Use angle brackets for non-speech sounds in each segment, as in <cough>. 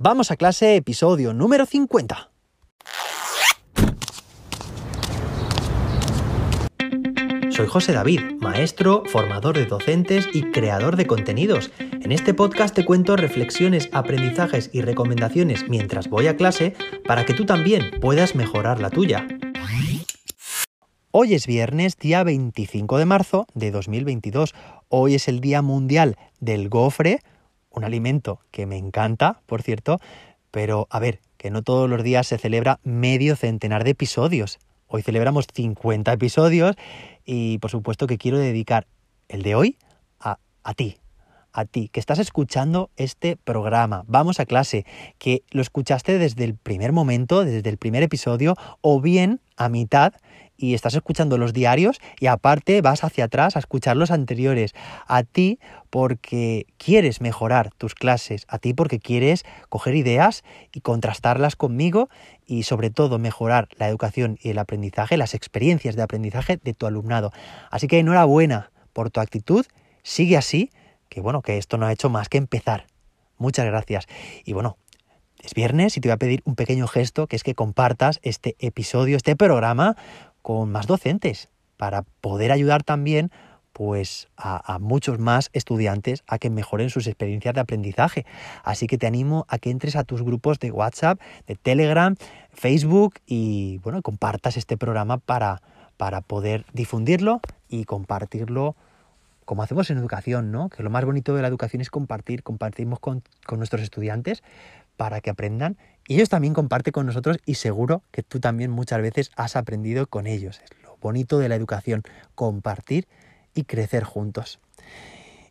Vamos a clase, episodio número 50. Soy José David, maestro, formador de docentes y creador de contenidos. En este podcast te cuento reflexiones, aprendizajes y recomendaciones mientras voy a clase para que tú también puedas mejorar la tuya. Hoy es viernes, día 25 de marzo de 2022. Hoy es el Día Mundial del Gofre, un alimento que me encanta, por cierto, pero a ver, que no todos los días se celebra medio centenar de episodios. Hoy celebramos 50 episodios y por supuesto que quiero dedicar el de hoy a, a ti, a ti, que estás escuchando este programa. Vamos a clase, que lo escuchaste desde el primer momento, desde el primer episodio, o bien a mitad y estás escuchando los diarios y aparte vas hacia atrás a escuchar los anteriores. A ti porque quieres mejorar tus clases, a ti porque quieres coger ideas y contrastarlas conmigo y sobre todo mejorar la educación y el aprendizaje, las experiencias de aprendizaje de tu alumnado. Así que enhorabuena por tu actitud, sigue así, que bueno, que esto no ha hecho más que empezar. Muchas gracias. Y bueno, es viernes y te voy a pedir un pequeño gesto, que es que compartas este episodio, este programa con más docentes para poder ayudar también pues a, muchos más estudiantes a que mejoren sus experiencias de aprendizaje. Así que te animo a que entres a tus grupos de WhatsApp, de Telegram, Facebook y bueno, compartas este programa para, para poder difundirlo y compartirlo como hacemos en educación, ¿no? Que lo más bonito de la educación es compartir, compartimos con, con nuestros estudiantes para que aprendan y ellos también comparten con nosotros y seguro que tú también muchas veces has aprendido con ellos. Es lo bonito de la educación, compartir y crecer juntos.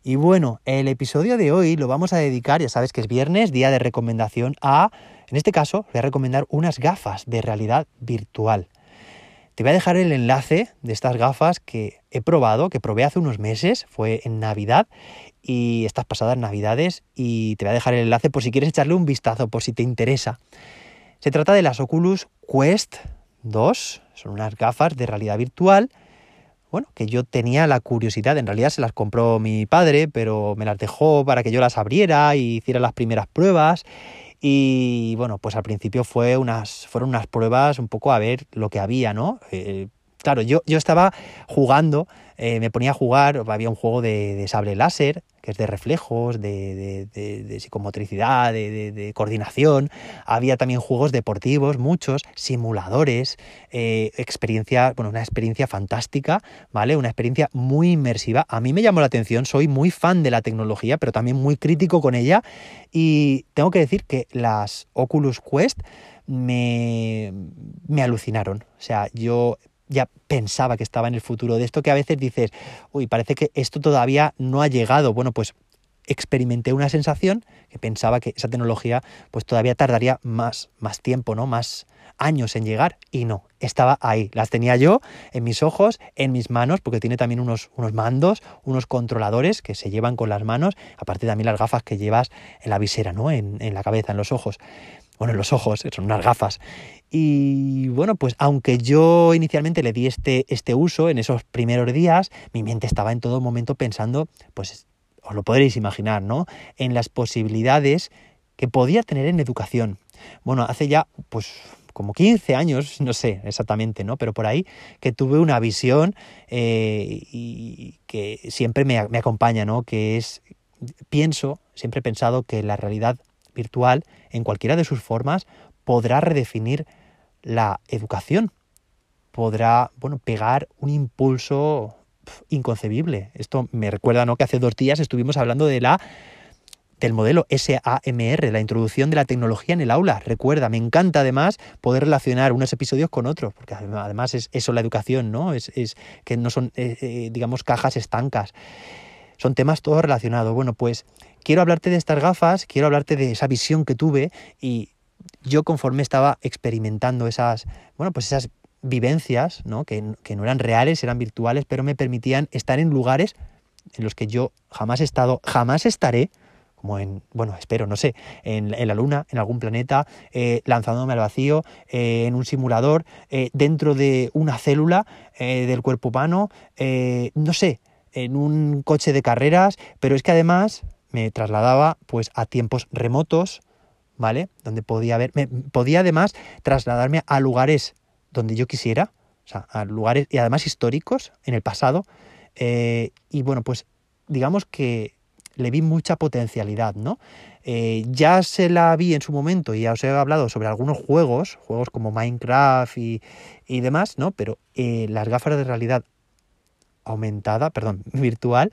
Y bueno, el episodio de hoy lo vamos a dedicar, ya sabes que es viernes, día de recomendación a, en este caso, voy a recomendar unas gafas de realidad virtual. Te voy a dejar el enlace de estas gafas que he probado, que probé hace unos meses, fue en Navidad y estas pasadas navidades. Y te voy a dejar el enlace por si quieres echarle un vistazo, por si te interesa. Se trata de las Oculus Quest 2, son unas gafas de realidad virtual, bueno, que yo tenía la curiosidad, en realidad se las compró mi padre, pero me las dejó para que yo las abriera y hiciera las primeras pruebas. Y bueno, pues al principio fue unas, fueron unas pruebas un poco a ver lo que había, ¿no? Eh, claro, yo, yo estaba jugando, eh, me ponía a jugar, había un juego de, sable láser, que es de reflejos, de, de, psicomotricidad, de, coordinación. Había también juegos deportivos, muchos, simuladores, eh, experiencia, bueno, una experiencia fantástica, ¿vale? Una experiencia muy inmersiva. A mí me llamó la atención, soy muy fan de la tecnología, pero también muy crítico con ella. Y tengo que decir que las Oculus Quest me, me alucinaron. O sea, yo ya pensaba que estaba en el futuro de esto que a veces dices, uy, parece que esto todavía no ha llegado. Bueno, pues experimenté una sensación que pensaba que esa tecnología pues todavía tardaría más, más tiempo, ¿no? Más años en llegar y no, estaba ahí. Las tenía yo en mis ojos, en mis manos, porque tiene también unos, unos mandos, unos controladores que se llevan con las manos, aparte también las gafas que llevas en la visera, ¿no? En, en la cabeza, en los ojos bueno, en los ojos, son unas gafas. Y bueno, pues aunque yo inicialmente le di este, este uso en esos primeros días, mi mente estaba en todo momento pensando, pues os lo podréis imaginar, ¿no? En las posibilidades que podía tener en educación. Bueno, hace ya, pues como 15 años, <laughs> no sé exactamente, ¿no? Pero por ahí que tuve una visión eh, y que siempre me, me acompaña, ¿no? Que es, pienso, siempre he pensado que la realidad virtual, en cualquiera de sus formas, podrá redefinir la educación, podrá, bueno, pegar un impulso inconcebible. Esto me recuerda, ¿no? Que hace dos días estuvimos hablando de la del modelo SAMR, la introducción de la tecnología en el aula. Recuerda, me encanta además poder relacionar unos episodios con otros, porque además es eso la educación, ¿no? Es, que no son, eh, eh, digamos, cajas estancas. Son temas todos relacionados. Bueno, pues quiero hablarte de estas gafas, quiero hablarte de esa visión que tuve y yo conforme estaba experimentando esas, bueno, pues esas vivencias, ¿no? Que, no eran reales, eran virtuales, pero me permitían estar en lugares en los que yo jamás he estado, jamás estaré, como en, bueno, espero, no sé, en, la Luna, en algún planeta, eh, lanzándome al vacío, eh, en un simulador, eh, dentro de una célula del cuerpo humano, no sé, en un coche de carreras, pero es que además me trasladaba pues a tiempos remotos, ¿vale? Donde podía ver, podía además trasladarme a lugares donde yo quisiera, o sea, a lugares y además históricos en el pasado. Eh, y bueno, pues digamos que le vi mucha potencialidad, ¿no? Eh, ya se la vi en su momento y ya os he hablado sobre algunos juegos, juegos como Minecraft y, demás, ¿no? Pero eh, las gafas de realidad aumentada, perdón, <laughs> virtual,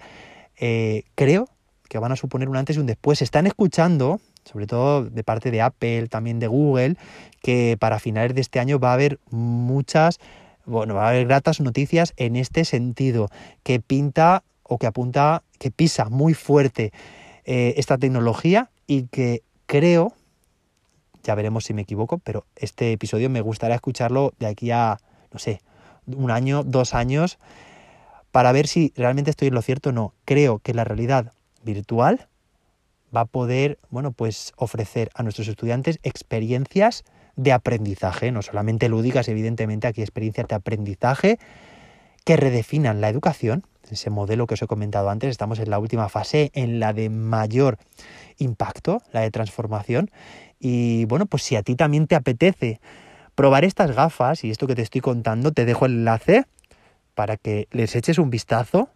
creo que van a suponer un antes y un después. Se están escuchando, sobre todo de parte de Apple, también de Google, que para finales de este año va a haber muchas, bueno, va a haber gratas noticias en este sentido, que pinta o que apunta, que pisa muy fuerte eh, esta tecnología y que creo, ya veremos si me equivoco, pero este episodio me gustaría escucharlo de aquí a, no sé, un año, dos años, para ver si realmente estoy en lo cierto o no. Creo que la realidad virtual va a poder, bueno, pues ofrecer a nuestros estudiantes experiencias de aprendizaje, no solamente lúdicas, evidentemente, aquí experiencias de aprendizaje que redefinan la educación, ese modelo que os he comentado antes, estamos en la última fase, en la de mayor impacto, la de transformación, y bueno, pues si a ti también te apetece probar estas gafas y esto que te estoy contando, te dejo el enlace para que les eches un vistazo,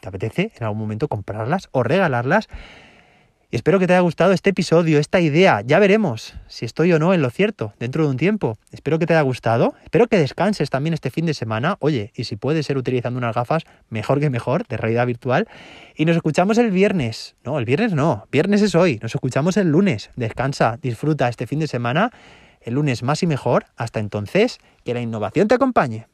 te apetece en algún momento comprarlas o regalarlas. Y espero que te haya gustado este episodio, esta idea. Ya veremos si estoy o no en lo cierto dentro de un tiempo. Espero que te haya gustado. Espero que descanses también este fin de semana. Oye, y si puedes ser utilizando unas gafas, mejor que mejor, de realidad virtual. Y nos escuchamos el viernes. No, el viernes no. Viernes es hoy. Nos escuchamos el lunes. Descansa, disfruta este fin de semana. El lunes más y mejor. Hasta entonces, que la innovación te acompañe.